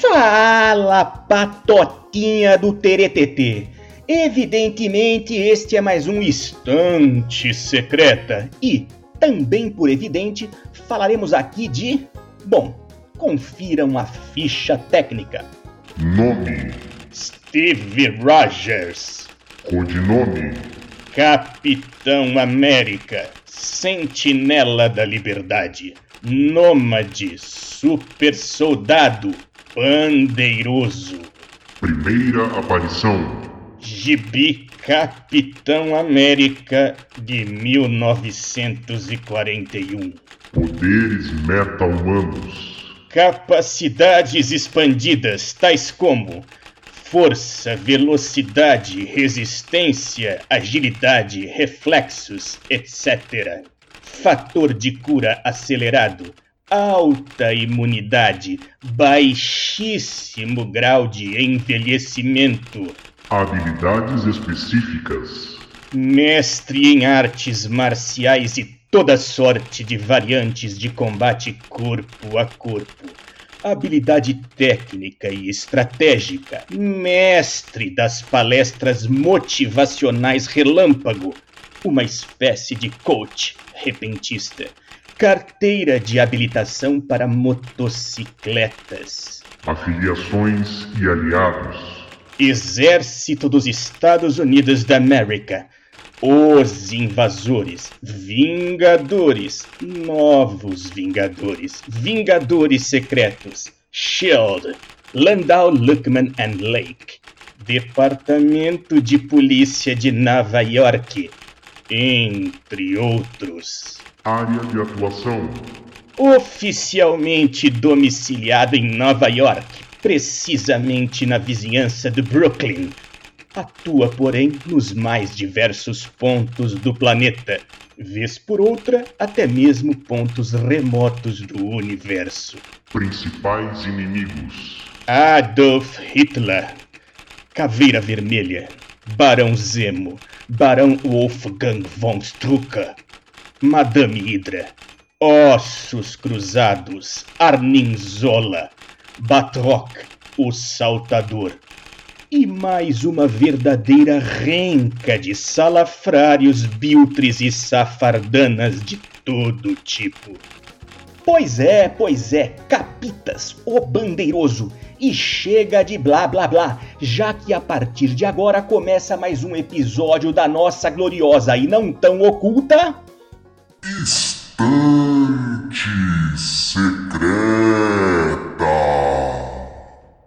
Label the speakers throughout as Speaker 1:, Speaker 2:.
Speaker 1: Fala, patotinha do Teretetê! Evidentemente, este é mais um Estante Secreta e, também por evidente, falaremos aqui de. Bom, confiram a ficha técnica.
Speaker 2: Nome:
Speaker 1: Steve Rogers.
Speaker 2: Codinome:
Speaker 1: Capitão América, Sentinela da Liberdade, Nômade, Super Soldado, Bandeiroso.
Speaker 2: Primeira aparição:
Speaker 1: Gibi Capitão América de 1941.
Speaker 2: Poderes meta-humanos:
Speaker 1: Capacidades expandidas, tais como força, velocidade, resistência, agilidade, reflexos, etc. Fator de cura acelerado, alta imunidade, baixíssimo grau de envelhecimento,
Speaker 2: Habilidades específicas:
Speaker 1: mestre em artes marciais e toda sorte de variantes de combate corpo a corpo. Habilidade técnica e estratégica, mestre das palestras motivacionais relâmpago, uma espécie de coach repentista. Carteira de habilitação para motocicletas.
Speaker 2: Afiliações e aliados:
Speaker 1: Exército dos Estados Unidos da América. Os invasores, Vingadores, Novos Vingadores, Vingadores Secretos, Shield, Landau, Luckman and Lake, Departamento de Polícia de Nova York, entre outros.
Speaker 2: Área de atuação:
Speaker 1: Oficialmente domiciliado em Nova York, precisamente na vizinhança de Brooklyn. Atua, porém, nos mais diversos pontos do planeta, vez por outra, até mesmo pontos remotos do universo.
Speaker 2: Principais inimigos:
Speaker 1: Adolf Hitler, Caveira Vermelha, Barão Zemo, Barão Wolfgang von Strucker, Madame Hydra, Ossos Cruzados, Arnim Zola, Batroc, o Saltador. E mais uma verdadeira renca de salafrários, biltres e safardanas de todo tipo. Pois é, pois é, capitas, o bandeiroso. E chega de blá blá blá, já que a partir de agora começa mais um episódio da nossa gloriosa e não tão oculta.
Speaker 2: Estante Secreta.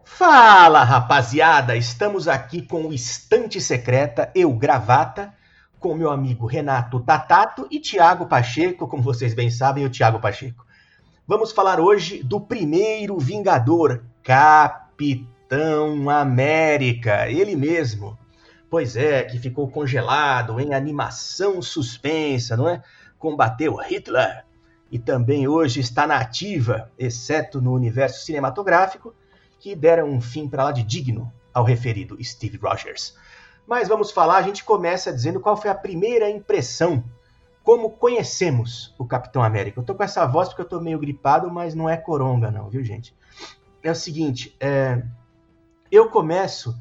Speaker 1: Fala rapaziada, estamos aqui com o Estante Secreta, eu gravata, com meu amigo Renato Tatato e Tiago Pacheco, como vocês bem sabem, o Tiago Pacheco. Vamos falar hoje do primeiro Vingador, Capitão América, ele mesmo. Pois é, que ficou congelado em animação suspensa, não é? Combateu Hitler e também hoje está na ativa, exceto no universo cinematográfico, que deram um fim para lá de digno ao referido Steve Rogers. Mas vamos falar, a gente começa dizendo qual foi a primeira impressão, como conhecemos o Capitão América. Eu tô com essa voz porque eu tô meio gripado, mas não é coronga não, viu gente? É o seguinte, é... eu começo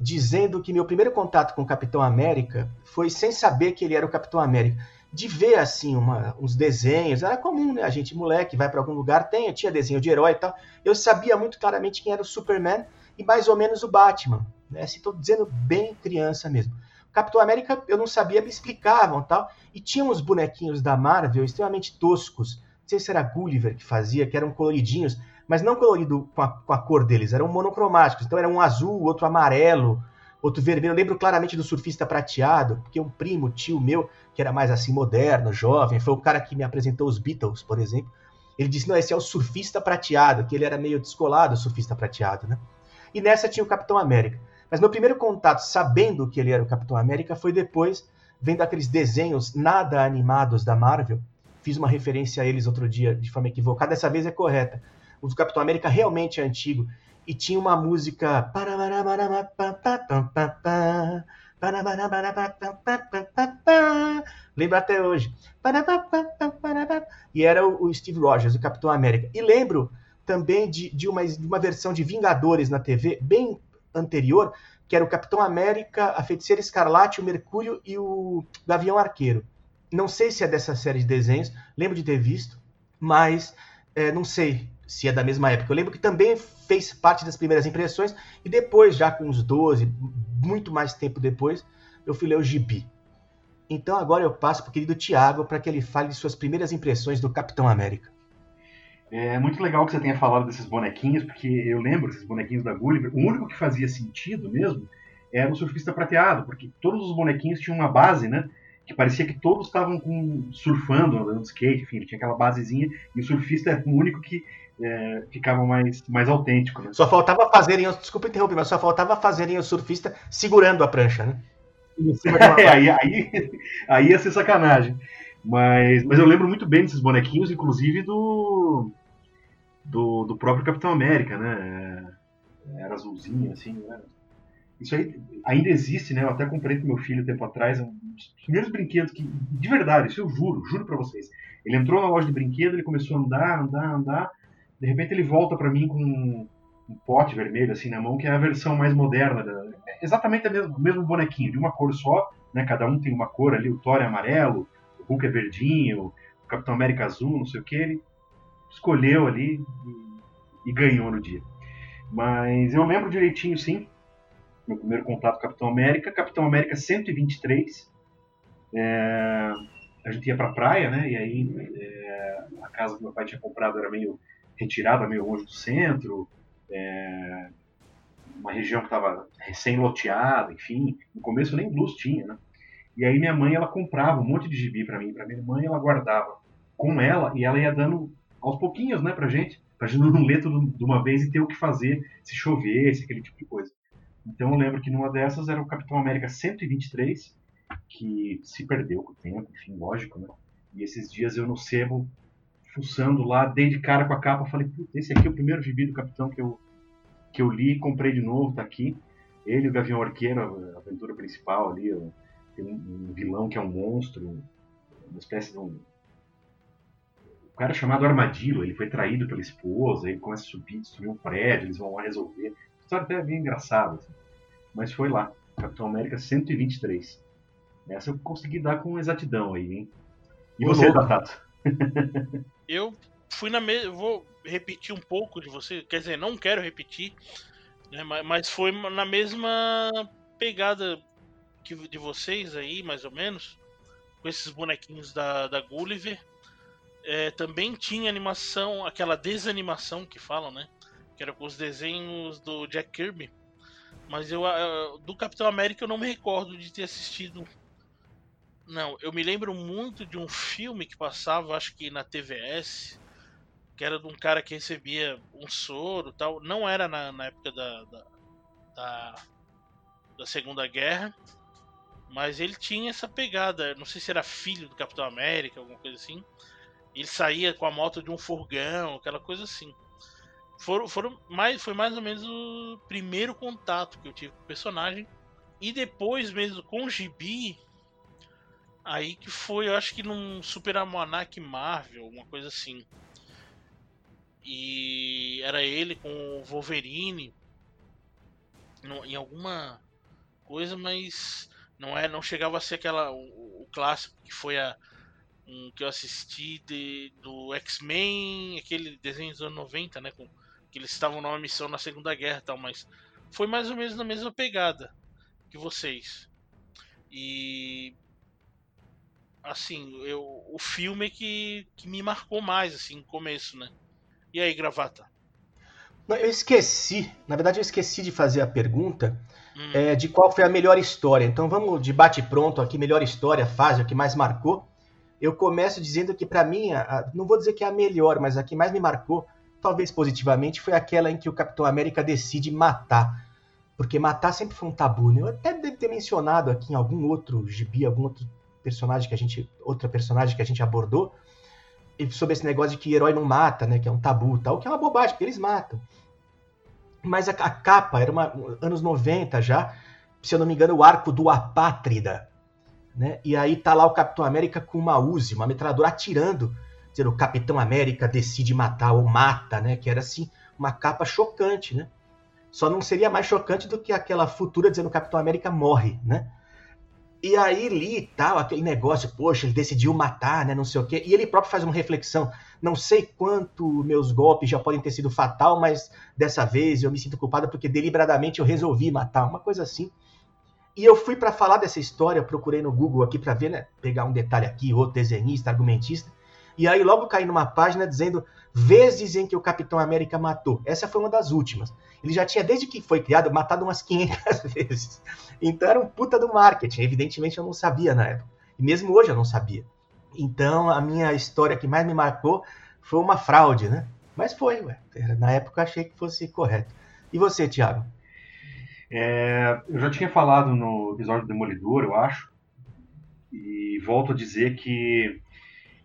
Speaker 1: dizendo que meu primeiro contato com o Capitão América foi sem saber que ele era o Capitão América de ver assim uma, uns desenhos. Era comum, né? A gente, moleque, vai para algum lugar, tem, tinha desenho de herói e tal. Eu sabia muito claramente quem era o Superman e mais ou menos o Batman. Né? Se estou dizendo bem criança mesmo. Capitão América eu não sabia, me explicavam tal. E tinha uns bonequinhos da Marvel extremamente toscos. Não sei se era Gulliver que fazia, que eram coloridinhos, mas não colorido com a, com a cor deles, eram monocromáticos. Então era um azul, outro amarelo, outro vermelho. Eu lembro claramente do surfista prateado, porque um primo, tio meu, que era mais assim moderno, jovem, foi o cara que me apresentou os Beatles, por exemplo. Ele disse: "Não, esse é o surfista prateado", que ele era meio descolado, o surfista prateado, né? E nessa tinha o Capitão América. Mas meu primeiro contato sabendo que ele era o Capitão América foi depois vendo aqueles desenhos nada animados da Marvel. Fiz uma referência a eles outro dia de forma equivocada, dessa vez é correta. O do Capitão América realmente é antigo e tinha uma música Lembro até hoje. E era o Steve Rogers, o Capitão América. E lembro também de, de, uma, de uma versão de Vingadores na TV, bem anterior, que era o Capitão América, a Feiticeira Escarlate, o Mercúrio e o Gavião Arqueiro. Não sei se é dessa série de desenhos, lembro de ter visto, mas é, não sei se é da mesma época. Eu lembro que também fez parte das primeiras impressões, e depois, já com uns 12, muito mais tempo depois, eu fui ler o Gibi. Então agora eu passo para o querido Tiago para que ele fale de suas primeiras impressões do Capitão América.
Speaker 3: É muito legal que você tenha falado desses bonequinhos, porque eu lembro desses bonequinhos da Gulliver. O único que fazia sentido mesmo era o surfista prateado, porque todos os bonequinhos tinham uma base, né? Que parecia que todos estavam surfando, andando de skate, enfim, ele tinha aquela basezinha, e o surfista era o único que é, ficava mais, mais autêntico. Né?
Speaker 1: Só faltava fazerem, desculpa interromper, mas só faltava fazerem o surfista segurando a prancha, né?
Speaker 3: é, aí, aí, aí ia ser sacanagem. Mas, mas eu lembro muito bem desses bonequinhos, inclusive do, do, do próprio Capitão América, né? Era azulzinho, assim, né? Isso aí ainda existe, né? Eu até comprei pro meu filho tempo atrás, um dos primeiros brinquedos que, de verdade, isso eu juro, juro para vocês. Ele entrou na loja de brinquedo, ele começou a andar, andar, andar. De repente ele volta para mim com um, pote vermelho assim na mão, que é a versão mais moderna. Da, é exatamente o mesmo, mesmo bonequinho, de uma cor só, né? Cada um tem uma cor ali, o Thor é amarelo, o Hulk é verdinho, o Capitão América azul, não sei o que. Ele escolheu ali e, ganhou no dia. Mas eu lembro direitinho, sim, meu primeiro contato com Capitão América, Capitão América 123. É, a gente ia pra praia, né? E aí é, a casa que meu pai tinha comprado era meio retirada, meio longe do centro. É, uma região que estava recém-loteada, enfim. No começo nem luz tinha, né? E aí minha mãe, ela comprava um monte de gibi para mim, para minha mãe, ela guardava com ela e ela ia dando aos pouquinhos, né, pra gente, pra gente não ler tudo de uma vez e ter o que fazer se chovesse, aquele tipo de coisa. Então eu lembro que numa dessas era o Capitão América 123, que se perdeu com o tempo, enfim, lógico, né? E esses dias eu no sebo, fuçando lá, dei de cara com a capa, falei, putz, esse aqui é o primeiro gibi do Capitão que eu, que eu li, comprei de novo, tá aqui. Ele o Gavião Arqueiro, a aventura principal ali, tem um, vilão que é um monstro, uma espécie de um... O cara é chamado Armadillo, ele foi traído pela esposa, ele começa a subir, destruir um prédio, eles vão lá resolver história até bem engraçada. Assim. Mas foi lá, Capitão América 123. Essa eu consegui dar com exatidão aí, hein? E você, Datato?
Speaker 4: eu fui na mesma. Vou repetir um pouco de você, quer dizer, não quero repetir, né, mas foi na mesma pegada que de vocês aí, mais ou menos, com esses bonequinhos da, da Gulliver. É, também tinha animação, aquela desanimação que falam, né? que era com os desenhos do Jack Kirby. Mas eu do Capitão América eu não me recordo de ter assistido. Não, eu me lembro muito de um filme que passava, acho que na TVS, que era de um cara que recebia um soro tal. Não era na, na época da, da, da, da Segunda Guerra, mas ele tinha essa pegada. Não sei se era filho do Capitão América, alguma coisa assim. Ele saía com a moto de um furgão, aquela coisa assim foram, foram mais, foi mais ou menos o primeiro contato que eu tive com o personagem. E depois mesmo com o Gibi, aí que foi, eu acho que num Super Almanac Marvel, uma coisa assim. E era ele com o Wolverine em alguma coisa, mas não é, não chegava a ser aquela o, o clássico que foi a um que eu assisti de, do X-Men, aquele desenho dos anos 90, né, com que eles estavam numa missão na Segunda Guerra e tal, mas foi mais ou menos na mesma pegada que vocês. E assim, eu, o filme que, que me marcou mais assim, no começo, né? E aí, gravata?
Speaker 1: Eu esqueci, na verdade eu esqueci de fazer a pergunta hum. é, de qual foi a melhor história. Então vamos de bate pronto aqui, melhor história, fase, o que mais marcou. Eu começo dizendo que para mim, a, não vou dizer que é a melhor, mas a que mais me marcou talvez positivamente, foi aquela em que o Capitão América decide matar. Porque matar sempre foi um tabu, né? Eu até devo ter mencionado aqui em algum outro gibi, algum outro personagem que a gente. outra personagem que a gente abordou, sobre esse negócio de que herói não mata, né? Que é um tabu tal, que é uma bobagem, porque eles matam. Mas a, a capa era uma, anos 90 já, se eu não me engano, o arco do Apátrida. Né? E aí tá lá o Capitão América com uma Uzi, uma metralhadora atirando dizer, o Capitão América decide matar ou mata, né? Que era assim uma capa chocante, né? Só não seria mais chocante do que aquela futura dizendo o Capitão América morre, né? E aí li tal, aquele negócio, poxa, ele decidiu matar, né, não sei o quê. E ele próprio faz uma reflexão. Não sei quanto meus golpes já podem ter sido fatal, mas dessa vez eu me sinto culpada porque deliberadamente eu resolvi matar, uma coisa assim. E eu fui para falar dessa história, procurei no Google aqui para ver, né, pegar um detalhe aqui, outro desenhista, argumentista. E aí logo caí numa página dizendo vezes em que o Capitão América matou. Essa foi uma das últimas. Ele já tinha, desde que foi criado, matado umas 500 vezes. Então era um puta do marketing. Evidentemente eu não sabia na época. E mesmo hoje eu não sabia. Então a minha história que mais me marcou foi uma fraude, né? Mas foi, ué. Na época achei que fosse correto. E você, Thiago?
Speaker 3: É, eu já tinha falado no episódio do Demolidor, eu acho. E volto a dizer que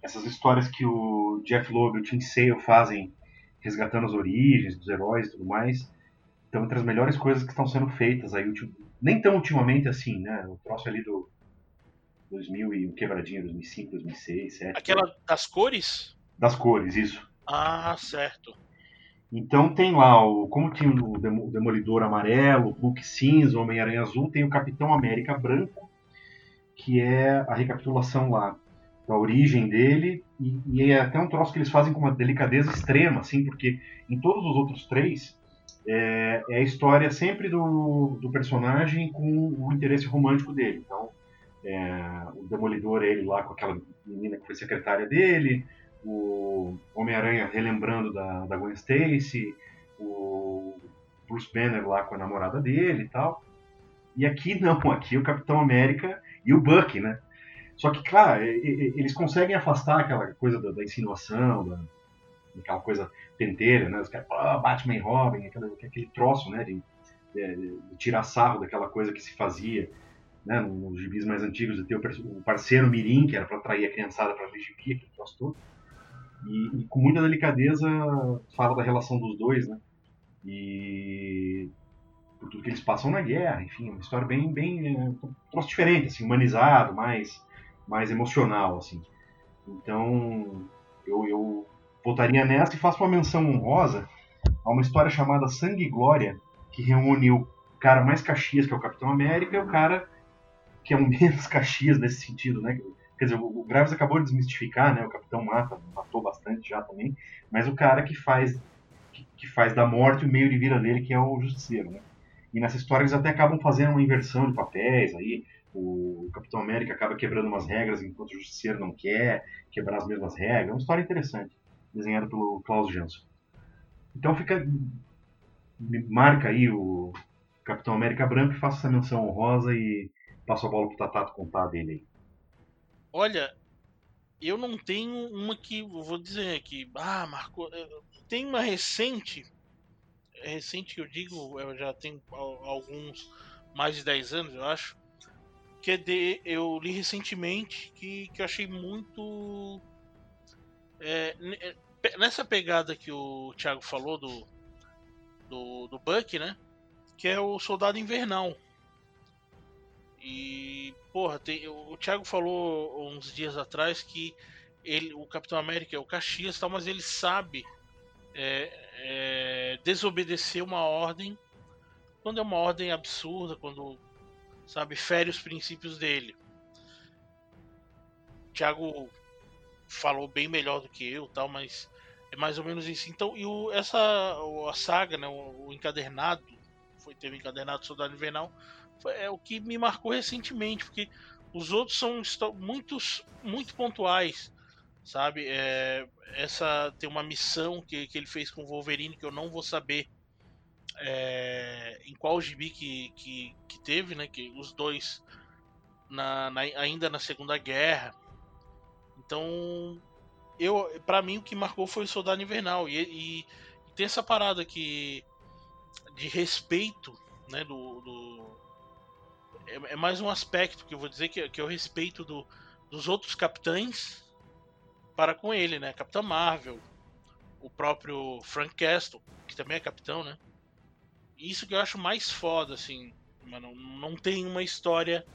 Speaker 3: essas histórias que o Jeff Loeb e o Tim Sale fazem, resgatando as origens dos heróis e tudo mais, estão entre as melhores coisas que estão sendo feitas aí, nem tão ultimamente assim, né? O troço ali do 2000 e um quebradinho, 2005, 2006, 2007.
Speaker 4: Aquela das cores?
Speaker 3: Das cores, isso.
Speaker 4: Ah, certo.
Speaker 3: Então tem lá, o, como tem o Demolidor amarelo, o Hulk cinza, o Homem-Aranha azul, tem o Capitão América branco, que é a recapitulação lá da origem dele, e, e, é até um troço que eles fazem com uma delicadeza extrema, assim, porque em todos os outros três é, é a história sempre do, do, personagem com o interesse romântico dele. Então, é, o Demolidor ele lá com aquela menina que foi secretária dele, o Homem-Aranha relembrando da, da Gwen Stacy, o Bruce Banner lá com a namorada dele e tal. E aqui não, aqui o Capitão América e o Buck, né? Só que, claro, eles conseguem afastar aquela coisa da, da insinuação, da, daquela coisa penteira, né? Os caras, oh, Batman Robin, aquele, troço, né? De, de, de, tirar sarro daquela coisa que se fazia né, nos gibis mais antigos, de ter o parceiro mirim, que era para atrair a criançada para ler gibi, aquele troço todo. E, e, com muita delicadeza fala da relação dos dois, né? E por tudo que eles passam na guerra, enfim, uma história bem, bem, é, um troço diferente, assim, humanizado, mais mais emocional, assim. Então, eu, eu voltaria nessa e faço uma menção honrosa a uma história chamada Sangue e Glória, que reúne o cara mais Caxias, que é o Capitão América, e o cara que é um menos Caxias nesse sentido, né? Quer dizer, o Graves acabou de desmistificar, né? O Capitão mata, matou bastante já também, mas o cara que faz que, que faz da morte o meio de vida dele, que é o Justiceiro, né? E nessa história eles até acabam fazendo uma inversão de papéis aí o Capitão América acaba quebrando umas regras enquanto o Justiceiro não quer quebrar as mesmas regras. É uma história interessante, desenhada pelo Klaus Jansson. Então fica. Marca aí o Capitão América Branco e faça essa menção honrosa e passo a bola pro Tatato contar dele aí.
Speaker 4: Olha, eu não tenho uma que. Vou dizer aqui. Ah, marcou. Tem uma recente. É recente que eu digo, eu já tenho alguns. Mais de 10 anos, eu acho que é de, eu li recentemente que, que eu achei muito. É nessa pegada que o Thiago falou do, do, do Buck, né? Que é o Soldado Invernal. E, porra, tem, o Thiago falou uns dias atrás que ele, o Capitão América é o Caxias, tal, mas ele sabe é, é, desobedecer uma ordem quando é uma ordem absurda, quando sabe, fere os princípios dele. Thiago falou bem melhor do que eu, tal, mas é mais ou menos isso. Então, e o, essa a saga, né, o, o encadernado, foi teve encadernado Soldado Invernal, foi, é o que me marcou recentemente, porque os outros são muitos muito pontuais, sabe? É, essa tem uma missão que, que ele fez com o Wolverine que eu não vou saber é, em qual gibi que, que, que, teve, né? Que os dois na, na, ainda na Segunda Guerra. Então, eu, para mim o que marcou foi o Soldado Invernal e, e, e, tem essa parada que de respeito, né? Do, do é, é, mais um aspecto que eu vou dizer que, que é o respeito do, dos outros capitães para com ele, né? Capitão Marvel, o próprio Frank Castle, que também é capitão, né? Isso que eu acho mais foda, assim. Mano, não tem uma história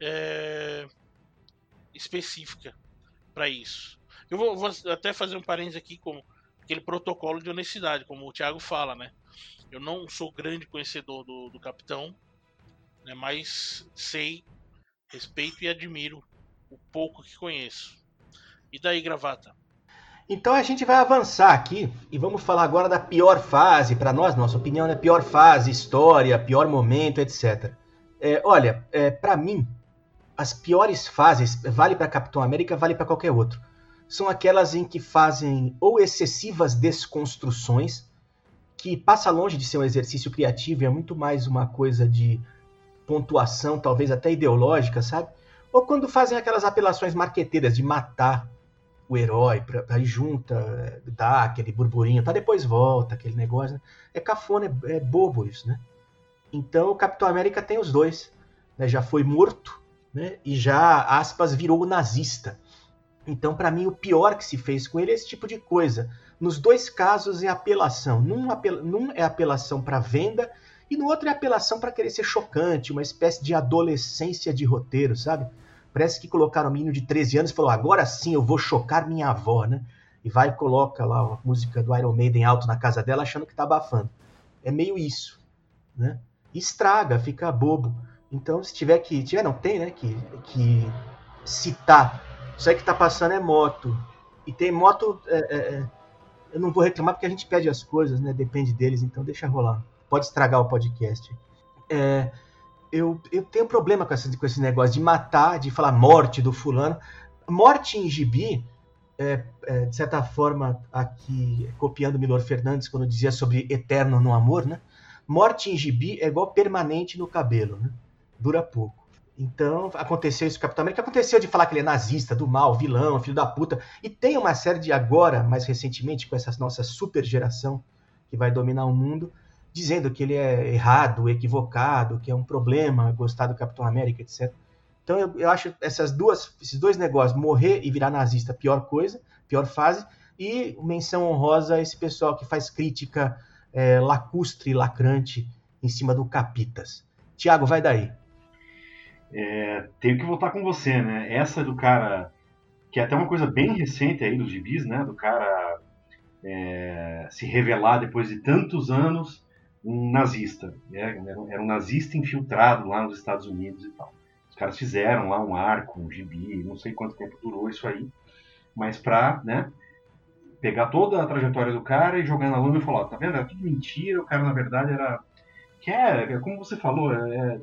Speaker 4: é, específica para isso. Eu vou, vou até fazer um parênteses aqui com aquele protocolo de honestidade, como o Thiago fala, né? Eu não sou grande conhecedor do, do capitão, né, mas sei, respeito e admiro o pouco que conheço. E daí, gravata?
Speaker 1: Então a gente vai avançar aqui e vamos falar agora da pior fase, para nós, nossa opinião, né? Pior fase, história, pior momento, etc. É, olha, é, para mim, as piores fases, vale para Capitão América, vale para qualquer outro, são aquelas em que fazem ou excessivas desconstruções, que passa longe de ser um exercício criativo, é muito mais uma coisa de pontuação, talvez até ideológica, sabe? Ou quando fazem aquelas apelações marqueteiras de matar o herói, pra, ir junta, dar aquele burburinho, tá depois volta, aquele negócio. Né? É cafona, é, é, bobo isso, né? Então o Capitão América tem os dois. Né? Já foi morto né? e já, aspas, virou nazista. Então, para mim, o pior que se fez com ele é esse tipo de coisa. Nos dois casos é apelação. Num, apel... Num é apelação para venda e no outro é apelação para querer ser chocante, uma espécie de adolescência de roteiro, sabe? Parece que colocaram um menino de 13 anos e falou: agora sim eu vou chocar minha avó, né? E vai e coloca lá a música do Iron Maiden alto na casa dela, achando que tá abafando. É meio isso, né? Estraga, fica bobo. Então, se tiver que. Tiver, não, tem, né? Que, que citar. Isso aí que tá passando é moto. E tem moto. É, é, é, eu não vou reclamar porque a gente pede as coisas, né? Depende deles, então deixa rolar. Pode estragar o podcast. É, eu, eu tenho problema com, essa, com esse negócio de matar, de falar morte do fulano. Morte em gibi, é, é, de certa forma, aqui copiando Milor Fernandes quando dizia sobre eterno no amor, né? Morte em gibi é igual permanente no cabelo, né? Dura pouco. Então, aconteceu isso com o Capitão América. Aconteceu de falar que ele é nazista, do mal, vilão, filho da puta. E tem uma série de agora, mais recentemente, com essa nossa super geração que vai dominar o mundo, dizendo que ele é errado, equivocado, que é um problema gostar do Capitão América, etc. Então eu, eu acho essas duas, esses dois negócios, morrer e virar nazista, pior coisa, pior fase, e menção honrosa a esse pessoal que faz crítica é, lacustre, lacrante em cima do Capitas. Tiago, vai daí.
Speaker 3: É, tenho que voltar com você, né? Essa do cara, que é até uma coisa bem recente aí dos gibis, né? Do cara é, se revelar depois de tantos anos um nazista. Né? Era um nazista infiltrado lá nos Estados Unidos e tal. Os caras fizeram lá um arco, um gibi, não sei quanto tempo durou isso aí, mas pra, né, pegar toda a trajetória do cara e jogar na lama e falar, tá vendo? Era tudo mentira, o cara na verdade era. É, é como você falou, é, é,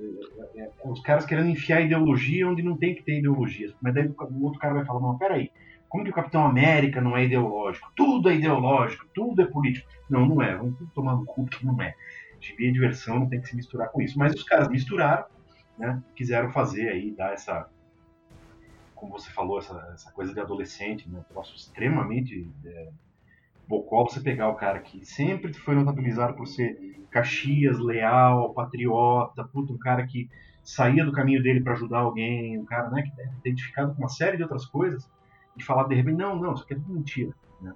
Speaker 3: é, é os caras querendo enfiar ideologia onde não tem que ter ideologia. Mas daí o outro cara vai falar, não, peraí, como que o Capitão América não é ideológico? Tudo é ideológico, tudo é político. Não, não é. Vamos tomar no cu que não é. Gibi diversão, não tem que se misturar com isso. Mas os caras misturaram, né? Quiseram fazer aí, dar essa. Como você falou, essa, essa coisa de adolescente, né? Um troço extremamente é, bocó você pegar o cara que sempre foi notabilizado por ser Caxias, leal, patriota, puto, um cara que saía do caminho dele para ajudar alguém, um cara né, que é identificado com uma série de outras coisas e falar de repente, não, não, isso aqui é tudo mentira. Né?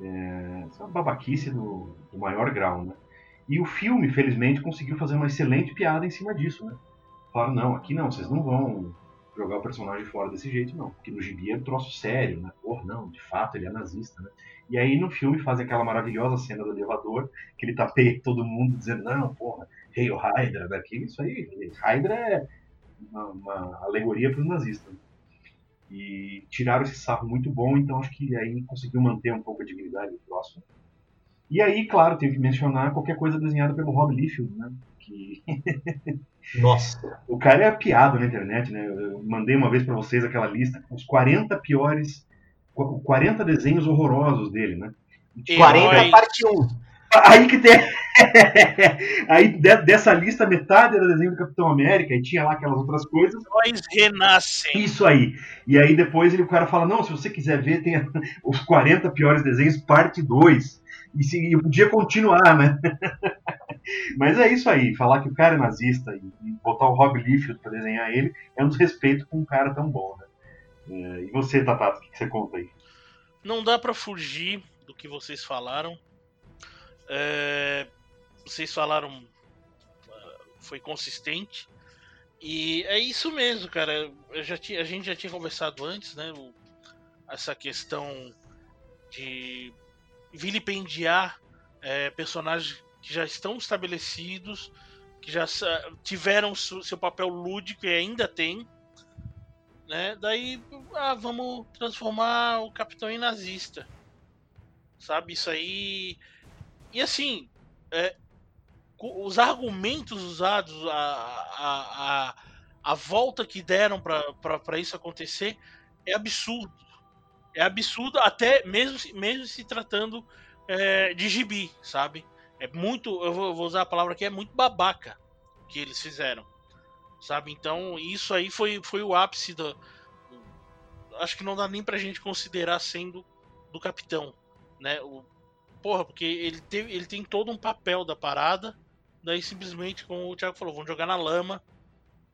Speaker 3: É, isso é uma babaquice do, do, maior grau. Né? E o filme, felizmente, conseguiu fazer uma excelente piada em cima disso. Né? Falaram, não, aqui não, vocês não vão jogar o personagem fora desse jeito, não. Porque no gibi é um troço sério, né? Porra, não, de fato ele é nazista, né? E aí no filme fazem aquela maravilhosa cena do elevador, que ele tapeia todo mundo dizendo, não, porra, hey, Hydra, daqui, isso aí, Hydra é uma, uma alegoria para os nazistas. Né? E tiraram esse sarro muito bom, então acho que aí conseguiu manter um pouco a dignidade do próximo. E aí, claro, tenho que mencionar qualquer coisa desenhada pelo Rob Liefeld, né? Que...
Speaker 1: Nossa!
Speaker 3: o cara é piada na internet, né? Eu mandei uma vez para vocês aquela lista com os 40 piores, 40 desenhos horrorosos dele, né?
Speaker 1: 40 parte 1.
Speaker 3: Aí que tem. Aí de, dessa lista, metade era desenho do Capitão América e tinha lá aquelas outras coisas.
Speaker 4: Heróis renascem.
Speaker 3: Isso aí. E aí depois ele, o cara fala: não, se você quiser ver, tem os 40 piores desenhos, parte 2. E, se, e podia continuar, né? Mas é isso aí. Falar que o cara é nazista e, botar o Rob Liefeld para desenhar ele é um desrespeito com um cara tão bom, né? É, e você, Tatato, o que, que você conta aí?
Speaker 4: Não dá para fugir do que vocês falaram é, vocês falaram. Ah, foi consistente. E é isso mesmo, cara. Eu já tinha, a gente já tinha conversado antes, né? O, essa questão de vilipendiar é, personagens que já estão estabelecidos, que já tiveram seu papel lúdico e ainda tem. Né? Daí, ah, vamos transformar o capitão em nazista. Sabe? Isso aí. E assim, é, os argumentos usados, a, a, a, a volta que deram para isso acontecer é absurdo. É absurdo, até mesmo, mesmo se tratando é, de gibi, sabe? É muito, eu vou, usar a palavra aqui, é muito babaca que eles fizeram, sabe? Então, isso aí foi, foi o ápice da. Acho que não dá nem pra gente considerar sendo do capitão, né? O, porra, porque ele, teve, ele tem todo um papel da parada, daí simplesmente, como o Thiago falou, vão jogar na lama.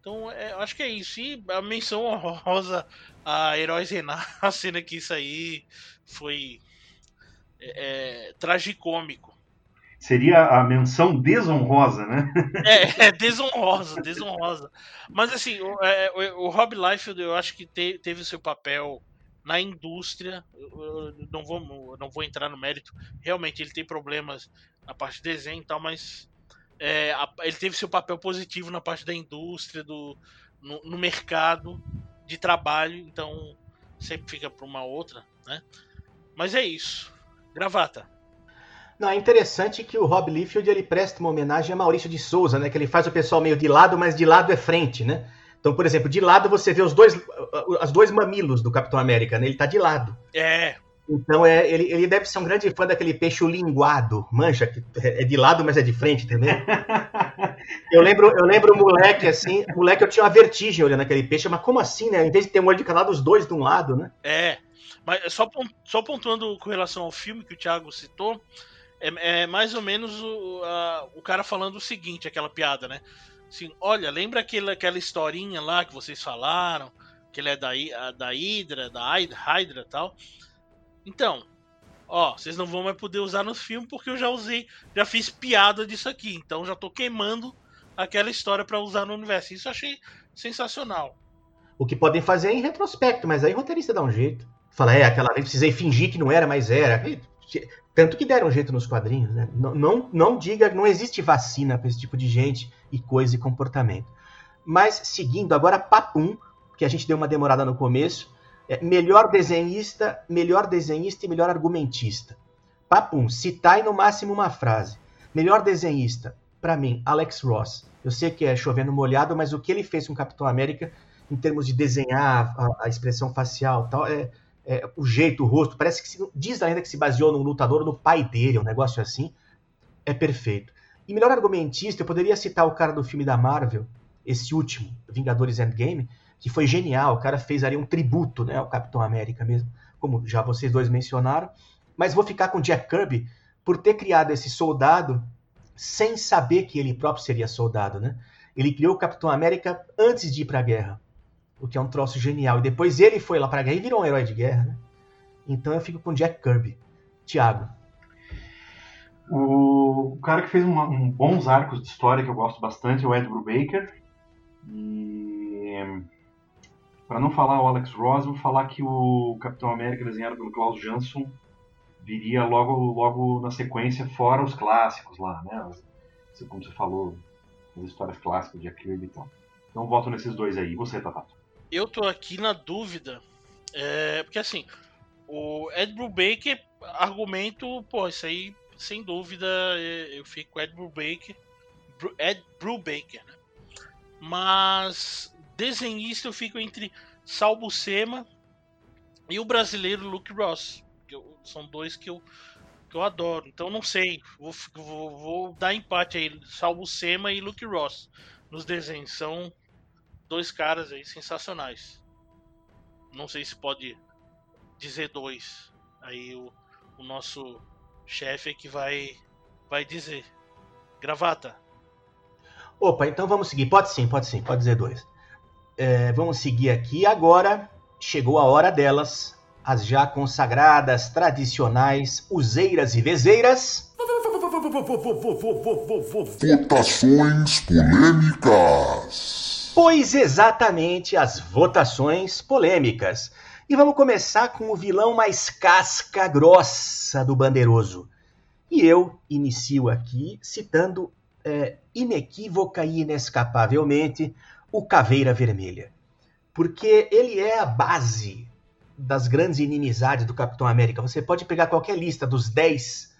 Speaker 4: Então, é, acho que é isso. E a menção honrosa a Heróis Renascem, que isso aí foi é, é, tragicômico.
Speaker 3: Seria a menção desonrosa, né?
Speaker 4: É, é desonrosa, desonrosa. Mas assim, o, é, o, o Rob Liefeld, eu acho que te, teve o seu papel na indústria. Eu, eu não vou, não vou entrar no mérito. Realmente ele tem problemas na parte de desenho e tal, mas é, a, ele teve seu papel positivo na parte da indústria, do, no, no mercado de trabalho. Então sempre fica para uma outra, né? Mas é isso. Gravata.
Speaker 1: Não, é interessante que o Rob Liefeld ele presta uma homenagem a Maurício de Souza, né? Que ele faz o pessoal meio de lado, mas de lado é frente, né? Então, por exemplo, de lado você vê os dois, os dois mamilos do Capitão América, né? Ele tá de lado.
Speaker 4: É.
Speaker 1: Então é, ele, ele deve ser um grande fã daquele peixe linguado, mancha, que é de lado, mas é de frente, entendeu? eu lembro, eu lembro o moleque assim, moleque eu tinha uma vertigem olhando aquele peixe, mas como assim, né? Em vez de ter um olho de cada lado, os dois de um lado, né?
Speaker 4: É. Mas só, só pontuando com relação ao filme que o Thiago citou, é, é mais ou menos o, a, o cara falando o seguinte, aquela piada, né? Assim, olha, lembra aquela, aquela historinha lá que vocês falaram, que ele é da, da Hydra, da Hydra e tal. Então, ó, vocês não vão mais poder usar no filme porque eu já usei, já fiz piada disso aqui, então já tô queimando aquela história para usar no universo. Isso eu achei sensacional.
Speaker 1: O que podem fazer é em retrospecto, mas aí o roteirista dá um jeito. Fala, é, aquela vez precisei fingir que não era, mas era. Tanto que deram um jeito nos quadrinhos, né? Não, não, não diga, não existe vacina para esse tipo de gente e coisa e comportamento. Mas seguindo agora papum, que a gente deu uma demorada no começo, é melhor desenhista, melhor desenhista e melhor argumentista. Papum, citar e no máximo uma frase. Melhor desenhista, para mim, Alex Ross. Eu sei que é chovendo molhado, mas o que ele fez com Capitão América em termos de desenhar a, a expressão facial, tal, é, é, o jeito, o rosto, parece que se, diz ainda que se baseou num lutador no pai dele, um negócio assim. É perfeito. E melhor argumentista, eu poderia citar o cara do filme da Marvel, esse último, Vingadores Endgame, que foi genial. O cara fez ali um tributo né, ao Capitão América mesmo, como já vocês dois mencionaram. Mas vou ficar com Jack Kirby por ter criado esse soldado sem saber que ele próprio seria soldado, né? Ele criou o Capitão América antes de ir para a guerra o que é um troço genial. E depois ele foi lá pra guerra e virou um herói de guerra, né? Então eu fico com Jack Kirby. Tiago.
Speaker 3: O cara que fez uma, um bons arcos de história que eu gosto bastante é o Ed Brubaker. E para não falar o Alex Ross, vou falar que o Capitão América desenhado pelo Klaus Jansson viria logo logo na sequência fora os clássicos lá, né? Como você falou, as histórias clássicas de Kirby e tal. Então voto nesses dois aí. E você, Tatato?
Speaker 4: eu tô aqui na dúvida. É, porque assim, o Ed Brubaker, argumento, pô, isso aí, sem dúvida, eu fico com Ed Brubaker. Ed Brubaker, né? Mas desenhista eu fico entre Sal Buscema e o brasileiro Luke Ross. Eu, são dois que eu, que eu adoro. Então não sei. Vou, vou, vou dar empate aí. Sal Buscema e Luke Ross nos desenhos. São dois caras aí sensacionais. Não sei se pode dizer dois. Aí o, o nosso chefe que vai, vai dizer. Gravata.
Speaker 1: Opa, então vamos seguir. Pode sim, pode sim, pode dizer dois. É, vamos seguir aqui. Agora chegou a hora delas, as já consagradas, tradicionais, useiras e vezeiras.
Speaker 2: Votações polêmicas.
Speaker 1: Pois exatamente as votações polêmicas. E vamos começar com o vilão mais casca grossa do Bandeiroso. E eu inicio aqui citando é, inequívoca e inescapavelmente o Caveira Vermelha. Porque ele é a base das grandes inimizades do Capitão América. Você pode pegar qualquer lista dos 10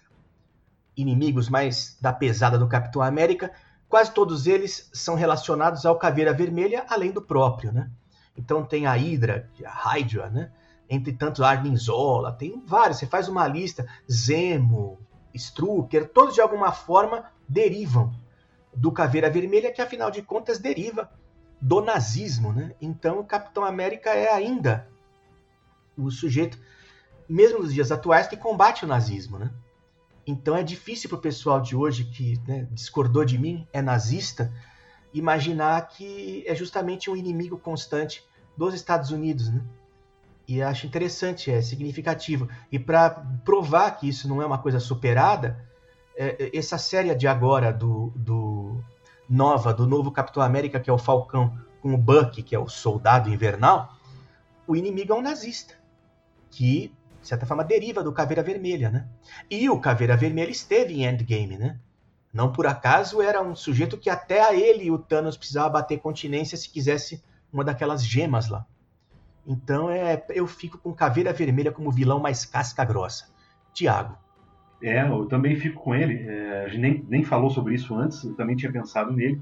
Speaker 1: inimigos mais da pesada do Capitão América, quase todos eles são relacionados ao Caveira Vermelha, além do próprio, né? Então tem a Hydra, a Hydra, né? Entre tantos, Arninzola, tem vários. Você faz uma lista, Zemo, Strucker, todos de alguma forma derivam do Caveira Vermelha, que afinal de contas deriva do nazismo, né? Então o Capitão América é ainda o sujeito, mesmo nos dias atuais, que combate o nazismo, né? Então é difícil para o pessoal de hoje que né, discordou de mim, é nazista, imaginar que é justamente um inimigo constante dos Estados Unidos, né? E acho interessante, é significativo. E para provar que isso não é uma coisa superada, é, é, essa série de agora do, do nova, do novo Capitão América, que é o Falcão, com o Buck, que é o soldado invernal, o inimigo é um nazista, que, de certa forma, deriva do Caveira Vermelha, né? E o Caveira Vermelha esteve em Endgame, né? Não por acaso era um sujeito que até a ele o Thanos precisava bater continência se quisesse uma daquelas gemas lá. Então é, eu fico com Caveira Vermelha como vilão mais casca grossa. Tiago.
Speaker 3: É, eu também fico com ele. É, a gente nem, nem falou sobre isso antes, eu também tinha pensado nele.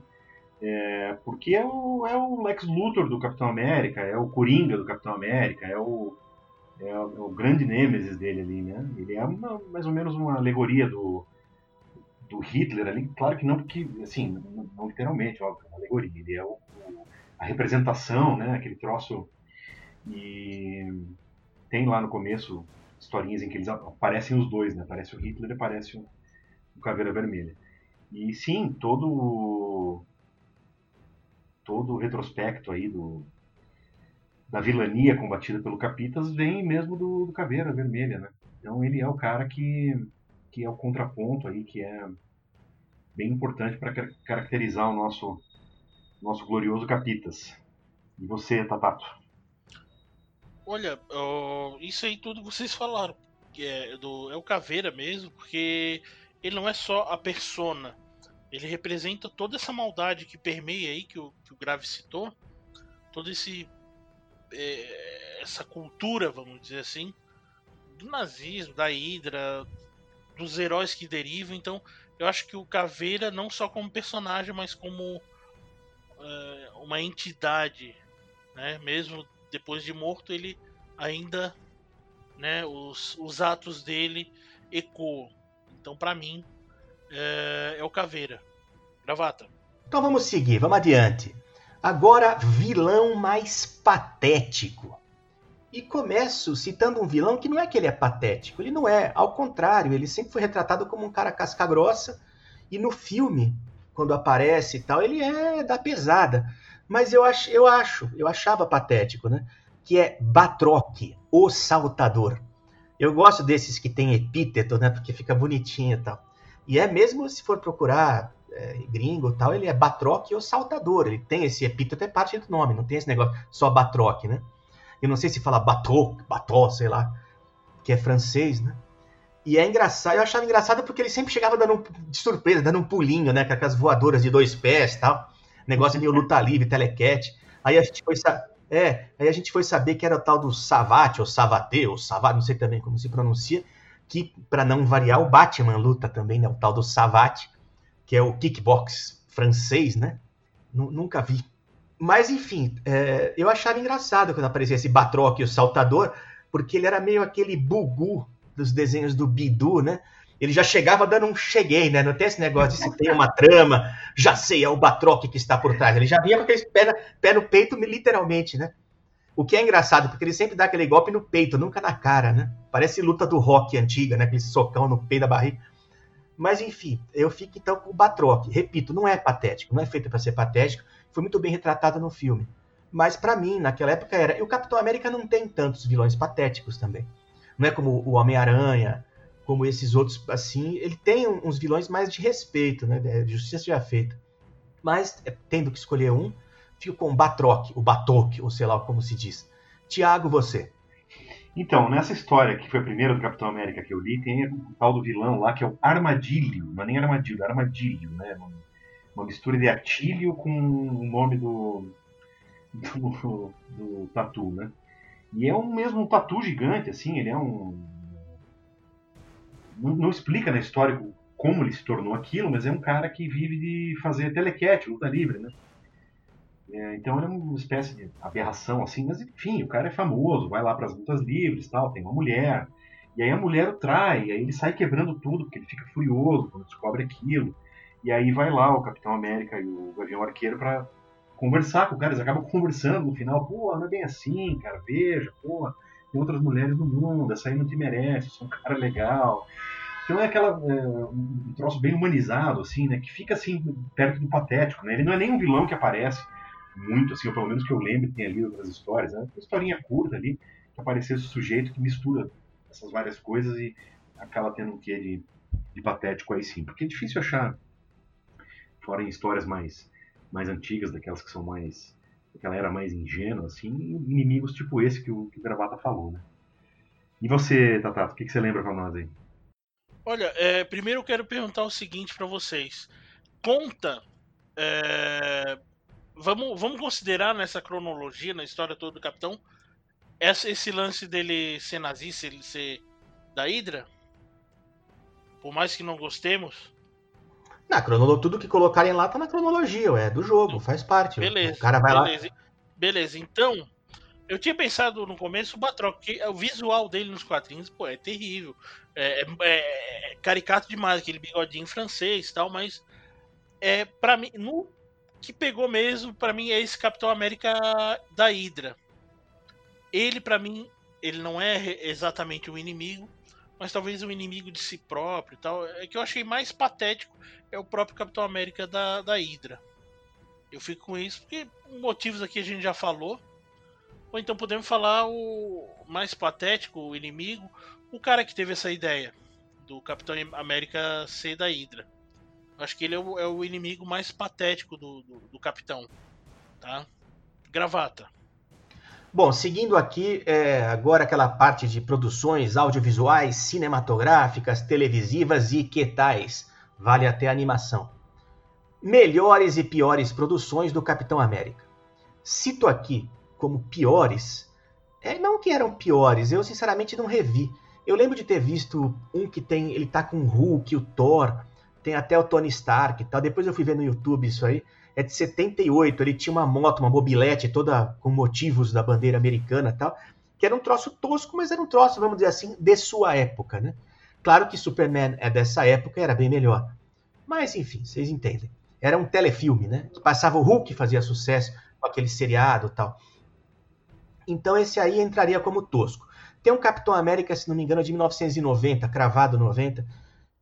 Speaker 3: É, porque é o, é o Lex Luthor do Capitão América, é o Coringa do Capitão América, é o, é o, é o grande nêmesis dele ali, né? Ele é uma, mais ou menos uma alegoria do, do Hitler ali, claro que não porque, assim, não, não literalmente, óbvio, é uma alegoria, ele é o, a representação, né, aquele troço, e tem lá no começo historinhas em que eles aparecem os dois, né, aparece o Hitler e aparece o, o Caveira Vermelha. E sim, todo todo o retrospecto aí do, da vilania combatida pelo Capitas vem mesmo do, do Caveira Vermelha, né? Então ele é o cara que que é o contraponto aí, que é bem importante para caracterizar o nosso, nosso glorioso Capitas. E você, Tatato?
Speaker 4: Olha, isso aí tudo vocês falaram. É, do, é o Caveira mesmo, porque ele não é só a persona. Ele representa toda essa maldade que permeia aí, que o, que o Grave citou. Toda esse, é, essa cultura, vamos dizer assim, do nazismo, da Hydra, dos heróis que derivam. Então, eu acho que o Caveira, não só como personagem, mas como é, uma entidade, né? Mesmo depois de morto, ele ainda, né? Os, os atos dele ecoam. Então, para mim, é, é o Caveira. Gravata.
Speaker 1: Então vamos seguir, vamos adiante. Agora, vilão mais patético. E começo citando um vilão que não é que ele é patético, ele não é, ao contrário, ele sempre foi retratado como um cara casca grossa, e no filme, quando aparece e tal, ele é da pesada. Mas eu acho, eu acho, eu achava patético, né? Que é Batroc, o saltador. Eu gosto desses que tem epíteto, né? Porque fica bonitinho e tal. E é mesmo se for procurar é, gringo tal, ele é Batroc, o saltador. Ele tem esse epíteto, é parte do nome, não tem esse negócio só Batroc, né? Eu não sei se fala bateau, bateau, sei lá, que é francês, né? E é engraçado, eu achava engraçado porque ele sempre chegava dando um, de surpresa, dando um pulinho, né? Com aquelas voadoras de dois pés tal. Negócio meio luta livre, telequete. Aí a gente foi é, aí a gente foi saber que era o tal do Savate, ou Savate, ou Savat, não sei também como se pronuncia, que, para não variar, o Batman luta também, né? O tal do Savate, que é o kickbox francês, né? N nunca vi mas, enfim, é, eu achava engraçado quando aparecia esse Batroc, o saltador, porque ele era meio aquele bugu dos desenhos do Bidu, né? Ele já chegava dando um cheguei, né? Não tem esse negócio de se tem uma trama, já sei, é o Batroc que está por trás. Ele já vinha com aquele pé, pé no peito, literalmente, né? O que é engraçado, porque ele sempre dá aquele golpe no peito, nunca na cara, né? Parece luta do rock antiga, né? Aquele socão no peito da barriga. Mas enfim, eu fico então com o Batroc. Repito, não é patético, não é feito para ser patético foi muito bem retratada no filme. Mas para mim, naquela época era. E o Capitão América não tem tantos vilões patéticos também. Não é como o Homem-Aranha, como esses outros assim. Ele tem uns vilões mais de respeito, né? De justiça já feita. Mas, é, tendo que escolher um, fico com o Batroc, o Batok, ou sei lá como se diz. Tiago, você.
Speaker 3: Então, nessa história, que foi a primeira do Capitão América que eu li, tem o tal do vilão lá, que é o Armadilho. Não é nem Armadilho, é Armadilho, né? Uma, mistura de Atílio com o nome do, do, do tatu, né? E é um mesmo tatu gigante, assim, ele é um. Não, não, explica na história como ele se tornou aquilo, mas é um cara que vive de fazer telequete, luta livre, né? É, então ele é uma espécie de aberração, assim, mas enfim, o cara é famoso, vai lá para as lutas livres tal, tem uma mulher. E aí a mulher o trai, aí ele sai quebrando tudo, porque ele fica furioso quando descobre aquilo. E aí vai lá o Capitão América e o Gavião Arqueiro para conversar com o cara, eles acabam conversando no final, pô, não é bem assim, cara, veja, pô, tem outras mulheres no mundo, essa aí não te merece, você é um cara legal. Então é aquela é, um troço bem humanizado, assim, né, que fica assim perto do patético, né? Ele não é nem um vilão que aparece muito, assim, ou pelo menos que eu lembro tenha lido outras histórias, né? Uma historinha curta ali, que apareceu esse sujeito que mistura essas várias coisas e acaba tendo um quê de, de patético aí sim. Porque é difícil achar, fora em histórias mais mais antigas, daquelas que são mais. daquela era mais ingênua, assim, inimigos tipo esse que o, que o Gravata falou, né? E você, Tatato, o que, que você lembra pra nós aí?
Speaker 4: Olha, é, primeiro eu quero perguntar o seguinte para vocês. Conta. É, vamos, vamos considerar nessa cronologia, na história toda do Capitão, essa, esse lance dele ser nazista, ele ser da Hydra? Por mais que não gostemos.
Speaker 1: Na cronologia, tudo que colocarem lá tá na cronologia, é do jogo, faz parte.
Speaker 4: Beleza.
Speaker 1: O cara vai
Speaker 4: beleza,
Speaker 1: lá.
Speaker 4: Beleza, então. Eu tinha pensado no começo o Batroc, que o visual dele nos quadrinhos, pô, é terrível. É, é, é caricato demais, aquele bigodinho francês e tal, mas é para mim, no que pegou mesmo, para mim é esse Capitão América da Hydra. Ele para mim, ele não é exatamente o inimigo, mas talvez um inimigo de si próprio e tal. É que eu achei mais patético é o próprio Capitão América da, da Hydra. Eu fico com isso porque motivos aqui a gente já falou. Ou então podemos falar o mais patético, o inimigo, o cara que teve essa ideia do Capitão América ser da Hydra. Acho que ele é o, é o inimigo mais patético do, do, do Capitão. Tá? Gravata.
Speaker 1: Bom, seguindo aqui, é, agora aquela parte de produções audiovisuais, cinematográficas, televisivas e que tais. Vale até animação. Melhores e piores produções do Capitão América. Cito aqui como piores, é, não que eram piores, eu sinceramente não revi. Eu lembro de ter visto um que tem, ele tá com o Hulk, o Thor, tem até o Tony Stark e tal. Depois eu fui ver no YouTube isso aí é de 78, ele tinha uma moto, uma mobilete toda com motivos da bandeira americana tal, que era um troço tosco, mas era um troço, vamos dizer assim, de sua época, né? Claro que Superman é dessa época, era bem melhor. Mas, enfim, vocês entendem. Era um telefilme, né? Que passava o Hulk, fazia sucesso com aquele seriado tal. Então esse aí entraria como tosco. Tem um Capitão América, se não me engano, de 1990, cravado 90,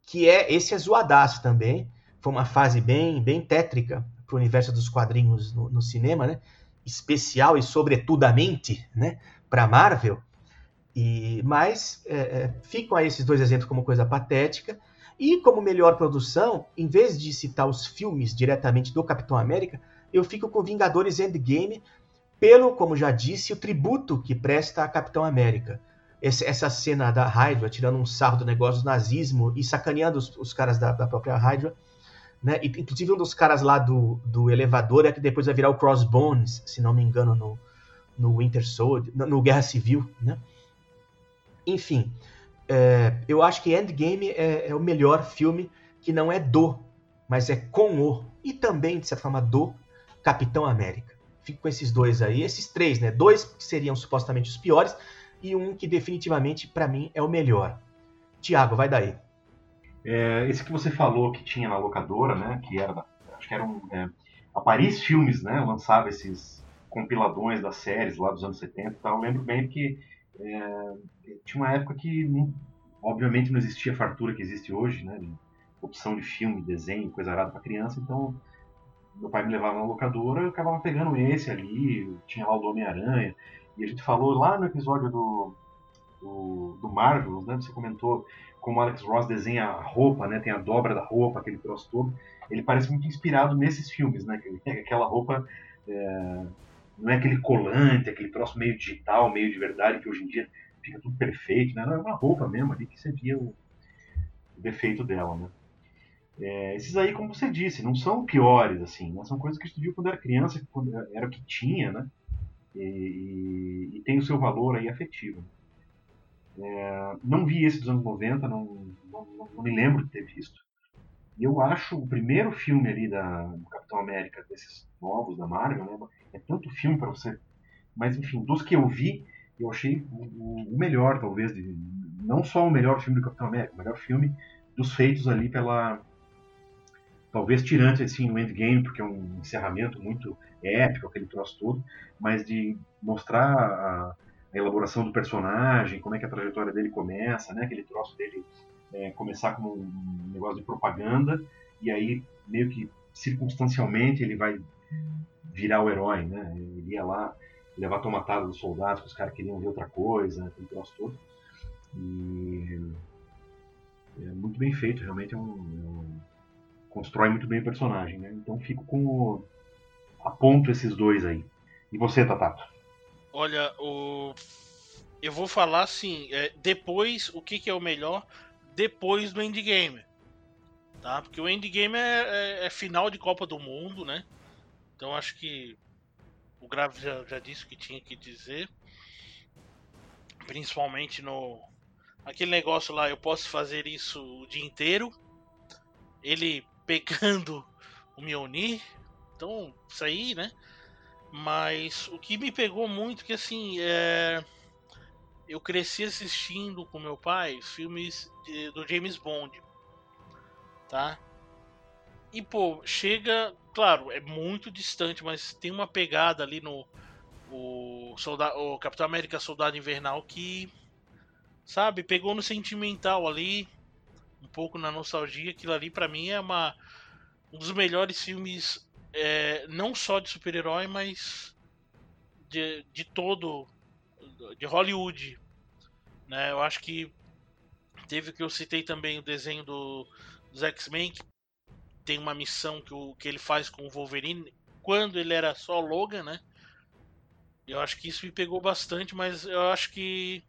Speaker 1: que é esse é zoadaço também. Foi uma fase bem, bem tétrica para o universo dos quadrinhos no, no, cinema, né? Especial e sobretudamente, né? Para Marvel. E mas é, é, ficam aí esses dois exemplos como coisa patética. E como melhor produção, em vez de citar os filmes diretamente do Capitão América, eu fico com Vingadores Endgame pelo, como já disse, o tributo que presta a Capitão América. Esse, essa cena da Hydra tirando um sarro do negócio do nazismo e sacaneando os, os caras da, da própria Hydra né? E, inclusive um dos caras lá do, do elevador é que depois vai virar o Crossbones, se não me engano, no, no Winter Soldier, no, Guerra Civil, né? Enfim, é, eu acho que Endgame é, é, o melhor filme que não é do, mas é com o, e também, de certa forma, do Capitão América. Fico com esses dois aí, esses três, né? Dois que seriam supostamente os piores e um que definitivamente, para mim, é o melhor. Tiago, vai daí.
Speaker 3: É, esse que você falou que tinha na locadora, né? Que era, acho que era um, é, a Paris Filmes, né? Lançava esses compiladões das séries lá dos anos 70 e tal. Eu lembro bem que é, tinha uma época que, obviamente, não existia a fartura que existe hoje, né? De opção de filme, desenho, coisa arada para criança. Então, meu pai me levava na locadora, eu acabava pegando esse ali, tinha lá o Homem-Aranha. E a gente falou lá no episódio do, do, do Marvel, né? Você comentou como Alex Ross desenha a roupa, né? Tem a dobra da roupa, aquele troço todo. Ele parece muito inspirado nesses filmes, né? Aquela roupa é, não é aquele colante, aquele troço meio digital, meio de verdade, que hoje em dia fica tudo perfeito, né? Era uma roupa mesmo ali que você via o, o defeito dela, né? É, esses aí, como você disse, não são piores, assim, né? São coisas que a gente viu quando era criança, quando era o que tinha, né? E, e, e tem o seu valor aí afetivo. É, não vi esse dos anos 90, não, não, não, me lembro de ter visto. E eu acho o primeiro filme ali da, do Capitão América, desses novos da Marvel, né? É tanto filme para você. Mas, enfim, dos que eu vi, eu achei o, o melhor, talvez. De, não só o melhor filme do Capitão América, o melhor filme dos feitos ali pela. Talvez tirando assim, o Endgame, porque é um encerramento muito épico, aquele troço todo, mas de mostrar a, a elaboração do personagem, como é que a trajetória dele começa, né? Aquele troço dele é, começar como um negócio de propaganda e aí meio que circunstancialmente ele vai virar o herói, né? Ele ia lá levar a tomatada dos soldados, que os caras queriam ver outra coisa, aquele troço todo. E é muito bem feito, realmente é um, é um, constrói muito bem o personagem, né? Então fico com o, aponto esses dois aí. E você, Tatato?
Speaker 4: Olha, o eu vou falar assim, é, depois o que, que é o melhor depois do endgame, tá? Porque o endgame é, é, é final de Copa do Mundo, né? Então acho que o Grave já, já disse o que tinha que dizer, principalmente no aquele negócio lá, eu posso fazer isso o dia inteiro. Ele pegando o Mjolnir, então isso aí, né? Mas o que me pegou muito que assim, é... eu cresci assistindo com meu pai filmes de, do James Bond, tá? E pô, chega, claro, é muito distante, mas tem uma pegada ali no o, soldado, o Capitão América Soldado Invernal que sabe, pegou no sentimental ali, um pouco na nostalgia, aquilo ali para mim é uma um dos melhores filmes é, não só de super-herói, mas de, de todo de Hollywood. Né? Eu acho que teve que eu citei também o desenho do, dos X-Men, que tem uma missão que, o, que ele faz com o Wolverine quando ele era só Logan, né? Eu acho que isso me pegou bastante, mas eu acho que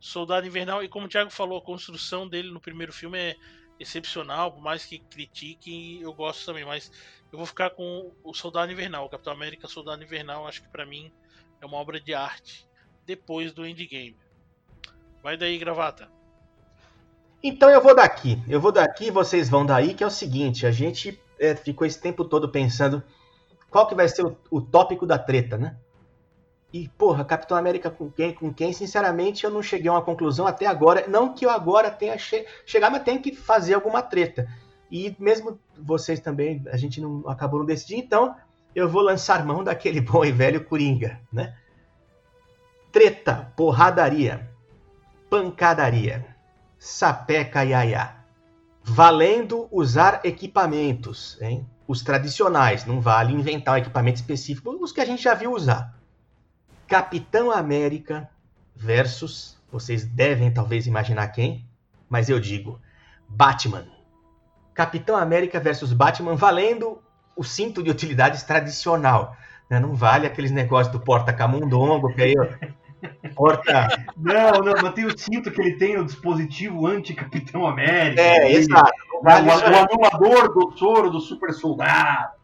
Speaker 4: Soldado Invernal, e como o Thiago falou, a construção dele no primeiro filme é excepcional, por mais que critiquem, eu gosto também, mas eu vou ficar com o Soldado Invernal, o Capitão América Soldado Invernal, acho que para mim é uma obra de arte depois do Endgame. Vai daí, gravata.
Speaker 1: Então eu vou daqui, eu vou daqui, vocês vão daí, que é o seguinte, a gente é, ficou esse tempo todo pensando qual que vai ser o, o tópico da treta, né? E, porra, Capitão América com quem? Com quem? Sinceramente, eu não cheguei a uma conclusão até agora. Não que eu agora tenha che chegado, mas tenho que fazer alguma treta. E mesmo vocês também, a gente não acabou não então eu vou lançar mão daquele bom e velho Coringa, né? Treta, porradaria, pancadaria, sapeca iaiá. Valendo usar equipamentos, hein? Os tradicionais, não vale inventar um equipamento específico, os que a gente já viu usar. Capitão América versus, vocês devem talvez imaginar quem, mas eu digo, Batman. Capitão América versus Batman valendo o cinto de utilidades tradicional. Né? Não vale aqueles negócios do porta-camundongo, que aí porta...
Speaker 3: Não, não, mas tem o cinto que ele tem o dispositivo anti-Capitão América.
Speaker 1: É, exato.
Speaker 3: Vale o, o anulador do soro do super soldado.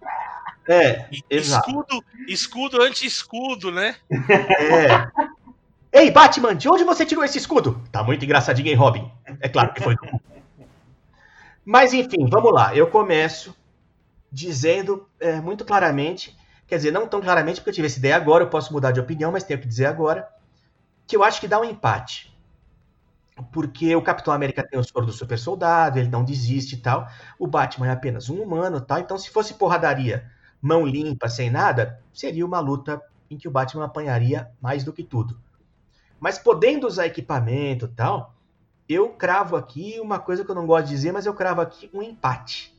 Speaker 1: É, exato.
Speaker 4: Escudo, escudo anti-escudo, né?
Speaker 1: É. Ei, Batman, de onde você tirou esse escudo? Tá muito engraçadinho, hein, Robin? É claro que foi. Mas enfim, vamos lá. Eu começo dizendo é, muito claramente, quer dizer, não tão claramente porque eu tive essa ideia agora, eu posso mudar de opinião, mas tenho que dizer agora, que eu acho que dá um empate. Porque o Capitão América tem o soro do super soldado, ele não desiste e tal. O Batman é apenas um humano tal. Então, se fosse porradaria mão limpa, sem nada, seria uma luta em que o Batman apanharia mais do que tudo. Mas podendo usar equipamento e tal, eu cravo aqui uma coisa que eu não gosto de dizer, mas eu cravo aqui um empate.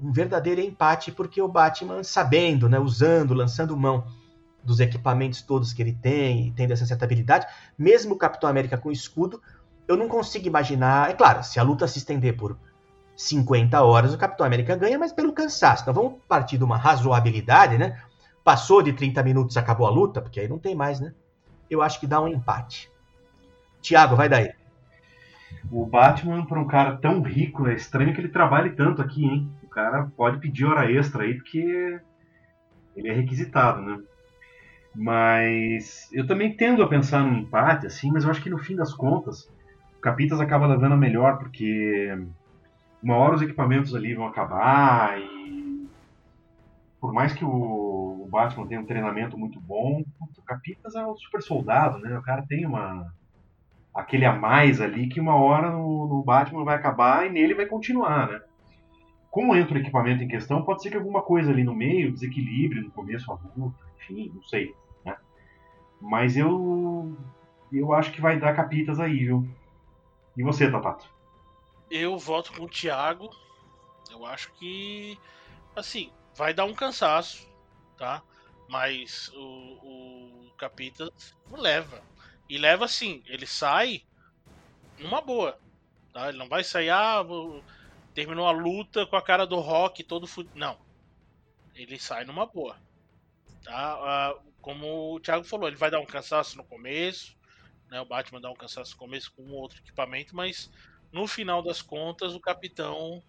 Speaker 1: Um verdadeiro empate, porque o Batman, sabendo, né, usando, lançando mão dos equipamentos todos que ele tem, tendo essa certa habilidade, mesmo o Capitão América com escudo, eu não consigo imaginar. É claro, se a luta se estender por 50 horas, o Capitão América ganha, mas pelo cansaço. Então vamos partir de uma razoabilidade, né? Passou de 30 minutos, acabou a luta, porque aí não tem mais, né? Eu acho que dá um empate. Tiago, vai daí.
Speaker 3: O Batman, para um cara tão rico, é estranho que ele trabalhe tanto aqui, hein? O cara pode pedir hora extra aí, porque ele é requisitado, né? Mas eu também tendo a pensar num empate, assim, mas eu acho que no fim das contas, o Capitas acaba levando a melhor, porque uma hora os equipamentos ali vão acabar e por mais que o Batman tenha um treinamento muito bom, o Capitas é um super soldado, né? O cara tem uma aquele a mais ali que uma hora no, no Batman vai acabar e nele vai continuar, né? Como entra o equipamento em questão, pode ser que alguma coisa ali no meio desequilibre no começo a luta, enfim, não sei. Né? Mas eu eu acho que vai dar capitas aí, viu? E você, Tatato?
Speaker 4: Eu voto com o Thiago. Eu acho que, assim, vai dar um cansaço, tá? Mas o, o leva. E leva assim, ele sai numa boa. Tá? Ele não vai sair, ah, terminou a luta com a cara do Rock todo fudido. Não. Ele sai numa boa. Tá? Uh, como o Thiago falou, ele vai dar um cansaço no começo. Né? O Batman dá um cansaço no começo com outro equipamento, mas no final das contas o capitão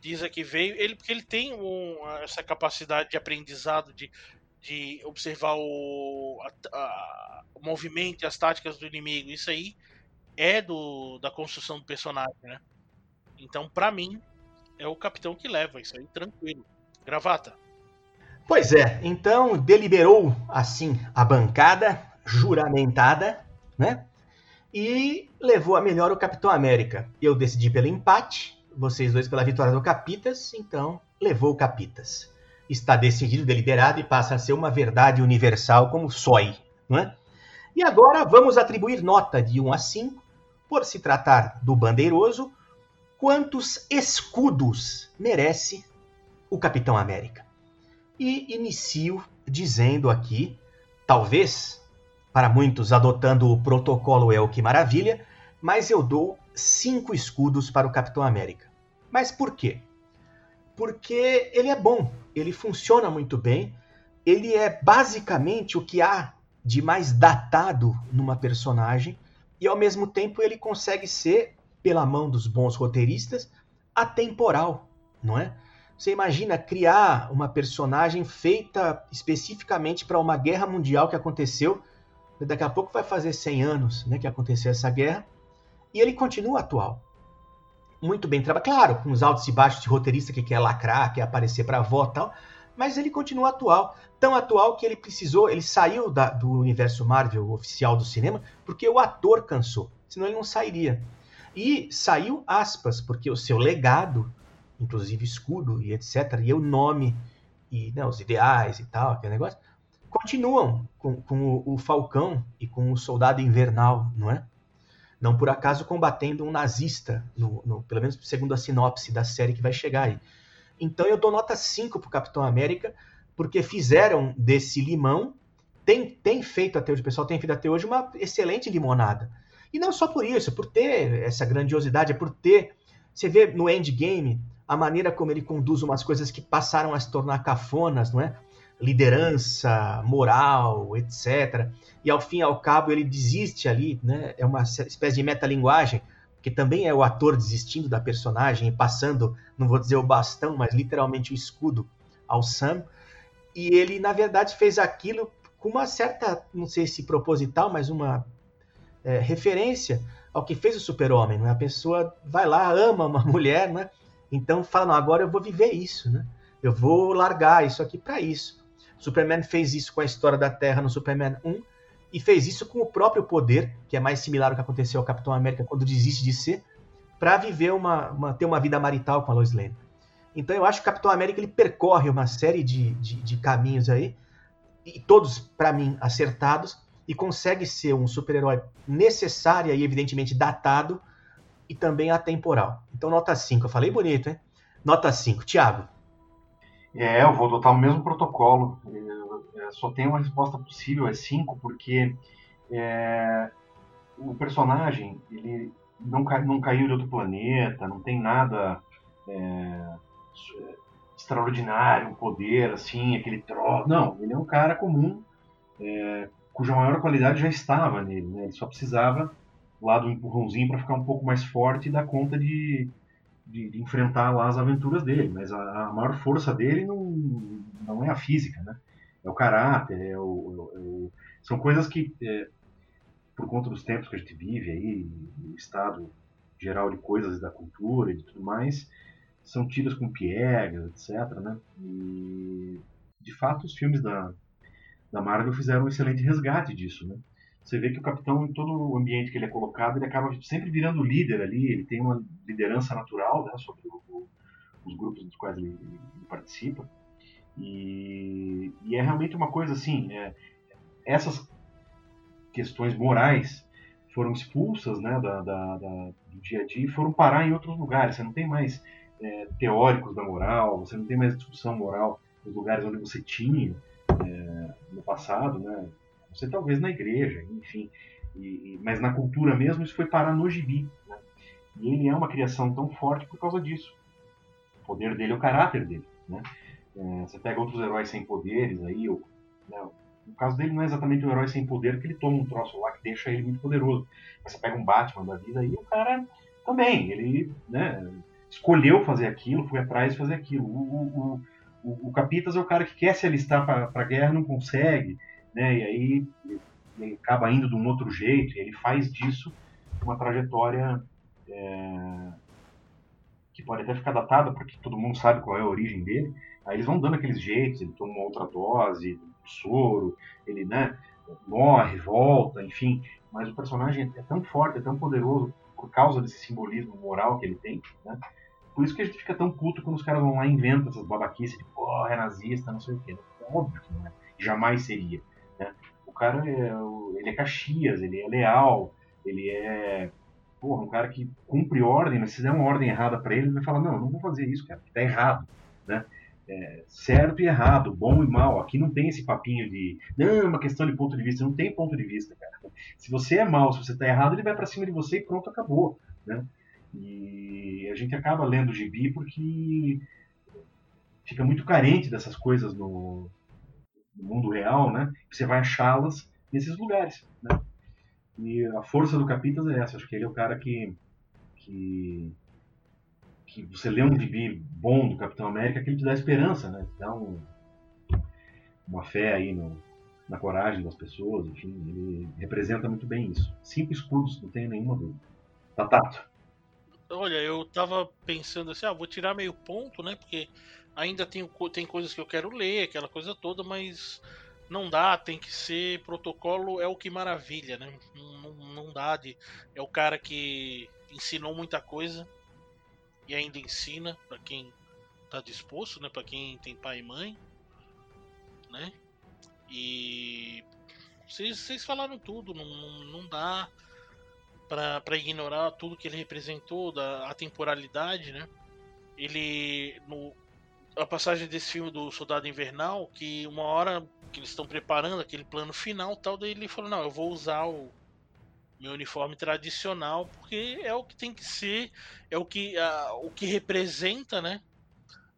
Speaker 4: diz que veio. Ele, porque ele tem um, essa capacidade de aprendizado, de, de observar o, a, a, o movimento e as táticas do inimigo. Isso aí é do, da construção do personagem, né? Então, para mim, é o capitão que leva isso aí, tranquilo. Gravata.
Speaker 1: Pois é, então deliberou assim a bancada juramentada, né? E levou a melhor o Capitão América. Eu decidi pelo empate, vocês dois pela vitória do Capitas, então levou o Capitas. Está decidido, deliberado e passa a ser uma verdade universal como SOI, não é? E agora vamos atribuir nota de 1 a 5, por se tratar do bandeiroso, quantos escudos merece o Capitão América. E inicio dizendo aqui, talvez para muitos adotando o protocolo é o que maravilha, mas eu dou cinco escudos para o Capitão América. Mas por quê? Porque ele é bom, ele funciona muito bem, ele é basicamente o que há de mais datado numa personagem e ao mesmo tempo ele consegue ser pela mão dos bons roteiristas, atemporal, não é? Você imagina criar uma personagem feita especificamente para uma guerra mundial que aconteceu, daqui a pouco vai fazer 100 anos né, que aconteceu essa guerra, e ele continua atual. Muito bem trabalhado, claro, com os altos e baixos de roteirista que quer lacrar, quer aparecer para avó tal, mas ele continua atual. Tão atual que ele precisou, ele saiu da, do universo Marvel oficial do cinema, porque o ator cansou, senão ele não sairia. E saiu aspas, porque o seu legado, inclusive escudo e etc., e o nome, e né, os ideais e tal, aquele negócio, continuam com, com o, o, Falcão e com o Soldado Invernal, não é? Não por acaso combatendo um nazista, no, no, pelo menos segundo a sinopse da série que vai chegar aí. Então eu dou nota 5 para o Capitão América, porque fizeram desse limão, tem, tem feito até hoje, o pessoal tem feito até hoje uma excelente limonada. E não só por isso, por ter essa grandiosidade, é por ter. Você vê no endgame a maneira como ele conduz umas coisas que passaram a se tornar cafonas, não é? Liderança, moral, etc. E ao fim e ao cabo ele desiste ali, né? É uma espécie de metalinguagem, que também é o ator desistindo da personagem e passando, não vou dizer o bastão, mas literalmente o escudo ao Sam. E ele, na verdade, fez aquilo com uma certa, não sei se proposital, mas uma é, referência ao que fez o super-homem. Né? A pessoa vai lá, ama uma mulher, né? então fala, não, agora eu vou viver isso, né? eu vou largar isso aqui para isso. Superman fez isso com a história da Terra no Superman 1 e fez isso com o próprio poder, que é mais similar ao que aconteceu ao Capitão América quando desiste de ser, para viver uma, uma, ter uma vida marital com a Lois Lane. Então eu acho que o Capitão América ele percorre uma série de, de, de caminhos aí, e todos, para mim, acertados, e consegue ser um super-herói necessário e evidentemente datado e também atemporal. Então nota 5, eu falei bonito, hein? Nota 5. Tiago.
Speaker 3: É, eu vou adotar o mesmo protocolo. Eu, eu só tem uma resposta possível, é 5, porque é, o personagem ele não, cai, não caiu de outro planeta, não tem nada é, extraordinário, um poder assim, aquele troço. Não, ele é um cara comum, é, cuja maior qualidade já estava nele, né? ele só precisava lá do empurrãozinho para ficar um pouco mais forte e dar conta de, de, de enfrentar lá as aventuras dele. Mas a, a, maior força dele não, não é a física, né? É o caráter, é o, é o são coisas que, é, por conta dos tempos que a gente vive aí, o estado geral de coisas da cultura e de tudo mais, são tidas com piegas, etc. Né? E, de fato, os filmes da, da Marvel fizeram um excelente resgate disso. Né? Você vê que o Capitão, em todo o ambiente que ele é colocado, ele acaba sempre virando líder ali, ele tem uma liderança natural né, sobre o, o, os grupos dos quais ele, ele participa. E, e, é realmente uma coisa assim, é, essas questões morais foram expulsas né, da, da, da, do dia a dia e foram parar em outros lugares. Você não tem mais é, teóricos da moral, você não tem mais discussão moral nos lugares onde você tinha é, no passado, né? Você talvez na igreja, enfim. E, mas na cultura mesmo isso foi parar no gibi. Né? E ele é uma criação tão forte por causa disso. O poder dele é o caráter dele. Né? É, você pega outros heróis sem poderes aí, ou, né, no caso dele não é exatamente um herói sem poder que ele toma um troço lá que deixa ele muito poderoso. Mas você pega um Batman da vida aí, o cara também, ele né, escolheu fazer aquilo, foi atrás de fazer aquilo. O, o, o, o Capitas é o cara que quer se alistar para a guerra não consegue, né, e aí ele acaba indo de um outro jeito, e ele faz disso uma trajetória é, que pode até ficar datada, porque todo mundo sabe qual é a origem dele. Aí eles vão dando aqueles jeitos, ele toma uma outra dose, soro, ele né, morre, volta, enfim. Mas o personagem é tão forte, é tão poderoso por causa desse simbolismo moral que ele tem, né? Por isso que a gente fica tão puto quando os caras vão lá e inventam essas babaquices de porra, é nazista, não sei o quê. Óbvio que não é. Jamais seria. O cara é, ele é Caxias, ele é leal, ele é porra, um cara que cumpre ordem, mas se der uma ordem errada para ele, ele vai falar, não, eu não vou fazer isso, cara, tá errado, né? É, certo e errado, bom e mal. Aqui não tem esse papinho de, não, é uma questão de ponto de vista, não tem ponto de vista, cara. Se você é mal, se você tá errado, ele vai para cima de você e pronto, acabou, né? E a gente acaba lendo o gibi porque fica muito carente dessas coisas no, no mundo real, né? Você vai achá-las nesses lugares, né? E a força do Capitas é essa. Acho que ele é o cara que, que, que você lê um gibi bom do Capitão América que ele te dá esperança, né? Dá um, uma fé aí no, na coragem das pessoas, enfim, ele representa muito bem isso. Cinco escudos, não tenho nenhuma dúvida. Tatato.
Speaker 4: Olha, eu tava pensando assim, ah, vou tirar meio ponto, né? Porque ainda tem, tem coisas que eu quero ler, aquela coisa toda, mas não dá, tem que ser protocolo, é o que maravilha, né? Não, não, dá de. É o cara que ensinou muita coisa e ainda ensina para quem tá disposto, né? Para quem tem pai e mãe, né? E vocês, vocês falaram tudo, não, não, não dá para ignorar tudo que ele representou, da a temporalidade, né? Ele no a passagem desse filme do Soldado Invernal, que uma hora que eles estão preparando aquele plano final, tal, daí ele falou: "Não, eu vou usar o meu uniforme tradicional, porque é o que tem que ser, é o que a, o que representa, né?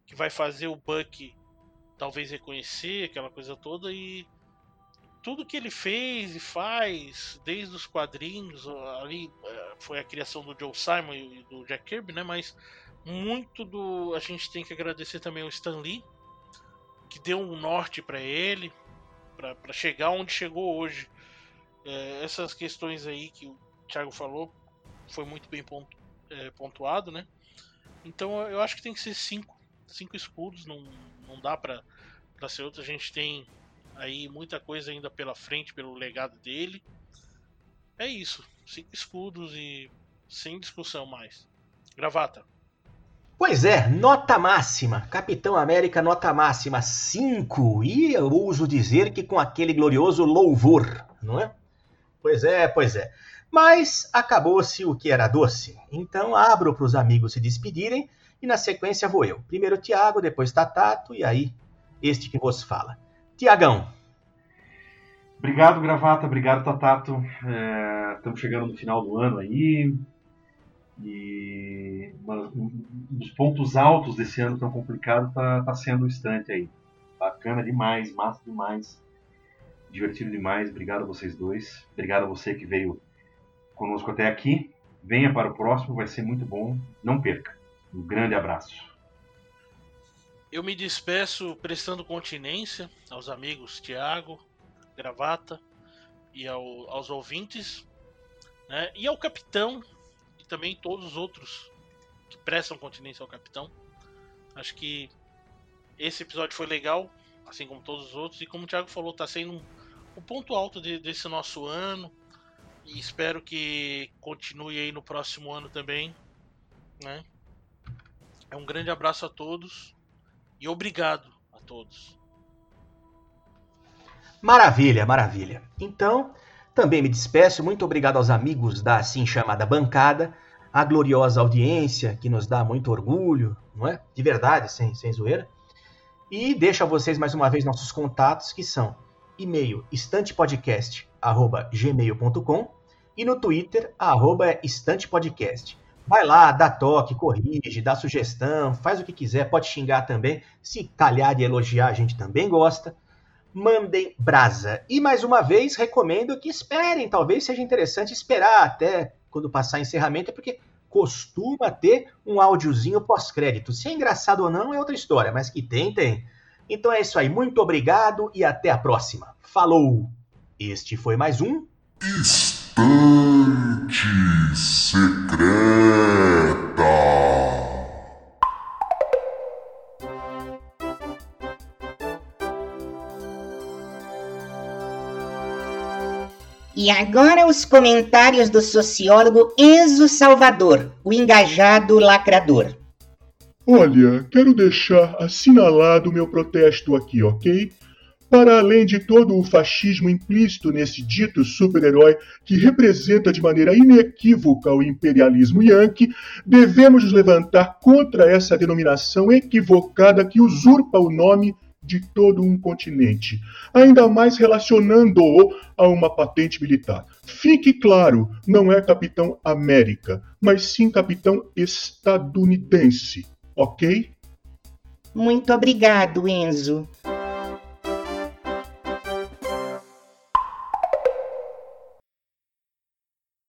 Speaker 4: Que vai fazer o Buck talvez reconhecer aquela coisa toda e tudo que ele fez e faz, desde os quadrinhos, ali é, foi a criação do Joe Simon e do Jack Kirby, né? Mas muito do a gente tem que agradecer também ao Stan Lee, que deu um norte para ele, para chegar onde chegou hoje. É, essas questões aí que o Thiago falou foi muito bem pontu, é, pontuado, né? Então eu acho que tem que ser cinco, cinco escudos, não, não dá para ser outro. A gente tem aí muita coisa ainda pela frente pelo legado dele. É isso, cinco escudos e sem discussão mais. Gravata.
Speaker 1: Pois é, nota máxima. Capitão América, nota máxima 5. E eu ouso dizer que com aquele glorioso louvor, não é? Pois é, pois é. Mas acabou-se o que era doce. Então abro para os amigos se despedirem e na sequência vou eu. Primeiro Tiago, depois Tatato e aí este que vos fala. Tiagão.
Speaker 3: Obrigado, Gravata. Obrigado, Tatato. É, estamos chegando no final do ano aí. E um dos pontos altos desse ano tão complicado está tá sendo o estante aí. Bacana demais, massa demais, divertido demais. Obrigado a vocês dois. Obrigado a você que veio conosco até aqui. Venha para o próximo, vai ser muito bom. Não perca. Um grande abraço.
Speaker 4: Eu me despeço prestando continência aos amigos Tiago, Gravata e ao, aos ouvintes, né? e ao capitão e também todos os outros que prestam continência ao capitão. Acho que esse episódio foi legal, assim como todos os outros, e como o Thiago falou, está sendo um, ponto alto de, desse nosso ano. E espero que continue aí no próximo ano também. Né? É um grande abraço a todos e obrigado a todos.
Speaker 1: Maravilha, maravilha. Então, também me despeço. Muito obrigado aos amigos da assim chamada bancada, a gloriosa audiência que nos dá muito orgulho, não é? De verdade, sem, sem zoeira. E deixo a vocês mais uma vez nossos contatos, que são e-mail estantepodcast.gmail.com e no Twitter, arroba estantepodcast. Vai lá, dá toque, corrige, dá sugestão, faz o que quiser, pode xingar também. Se calhar de elogiar, a gente também gosta. Mandem brasa. E mais uma vez, recomendo que esperem. Talvez seja interessante esperar até quando passar encerramento, porque costuma ter um áudiozinho pós-crédito. Se é engraçado ou não é outra história, mas que tem, tem. Então é isso aí. Muito obrigado e até a próxima. Falou! Este foi mais um.
Speaker 2: Estante Secreta.
Speaker 5: E agora os comentários do sociólogo Enzo Salvador, o engajado lacrador.
Speaker 6: Olha, quero deixar assinalado meu protesto aqui, ok? Para além de todo o fascismo implícito nesse dito super-herói que representa de maneira inequívoca o imperialismo yankee, devemos nos levantar contra essa denominação equivocada que usurpa o nome de todo um continente, ainda mais relacionando-o a uma patente militar. Fique claro, não é Capitão América, mas sim Capitão Estadunidense, ok?
Speaker 5: Muito obrigado, Enzo.